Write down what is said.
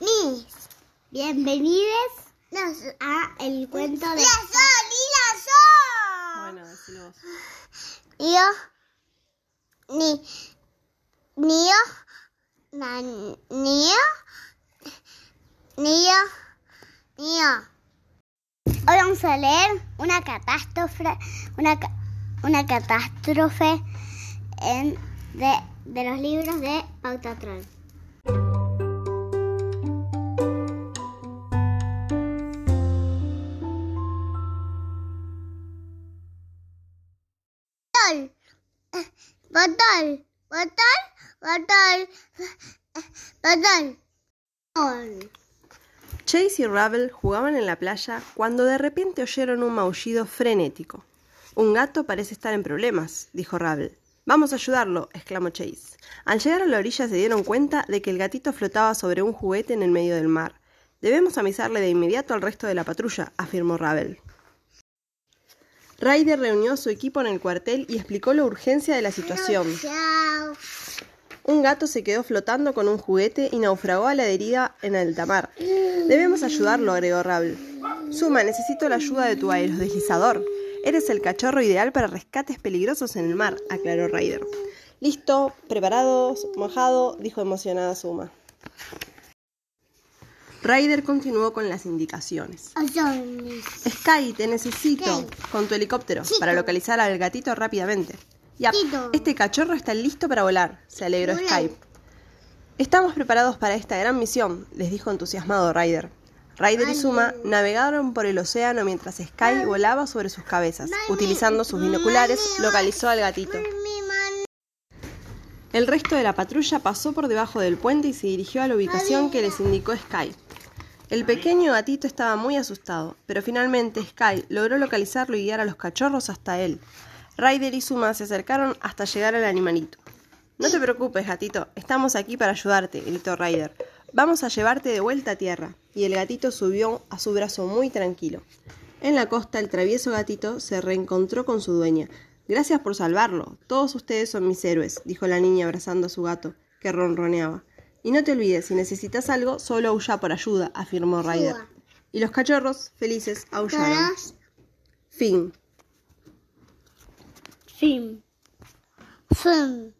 Mis. Bienvenidos a el cuento de... ¡La sol! ¡Y la sol! Bueno, decilo vos. Yo, ni, ni yo, na, ni yo, ni yo, ni yo. Hoy vamos a leer una catástrofe, una, ca- una catástrofe en, de, de los libros de Pauta Chase y Ravel jugaban en la playa cuando de repente oyeron un maullido frenético. Un gato parece estar en problemas, dijo Ravel. Vamos a ayudarlo, exclamó Chase. Al llegar a la orilla se dieron cuenta de que el gatito flotaba sobre un juguete en el medio del mar. Debemos avisarle de inmediato al resto de la patrulla, afirmó Ravel. Ryder reunió a su equipo en el cuartel y explicó la urgencia de la situación. Un gato se quedó flotando con un juguete y naufragó a la deriva en alta mar. Debemos ayudarlo, agregó Ravel. Suma, necesito la ayuda de tu aerodeslizador. Eres el cachorro ideal para rescates peligrosos en el mar, aclaró Ryder. Listo, preparados, mojado, dijo emocionada Suma. Ryder continuó con las indicaciones. Sky, te necesito con tu helicóptero para localizar al gatito rápidamente. Ya, este cachorro está listo para volar, se alegró. Sky. Estamos preparados para esta gran misión, les dijo entusiasmado Ryder. Ryder y Suma navegaron por el océano mientras Sky volaba sobre sus cabezas. Utilizando sus binoculares, localizó al gatito. El resto de la patrulla pasó por debajo del puente y se dirigió a la ubicación que les indicó Sky. El pequeño gatito estaba muy asustado, pero finalmente Sky logró localizarlo y guiar a los cachorros hasta él. Ryder y Suma se acercaron hasta llegar al animalito. No te preocupes, gatito, estamos aquí para ayudarte, gritó Ryder. Vamos a llevarte de vuelta a tierra. Y el gatito subió a su brazo muy tranquilo. En la costa, el travieso gatito se reencontró con su dueña. Gracias por salvarlo. Todos ustedes son mis héroes, dijo la niña abrazando a su gato, que ronroneaba. Y no te olvides, si necesitas algo, solo aulla por ayuda, afirmó Ryder. Y los cachorros, felices, aullaron. Fin. Fin. Fin.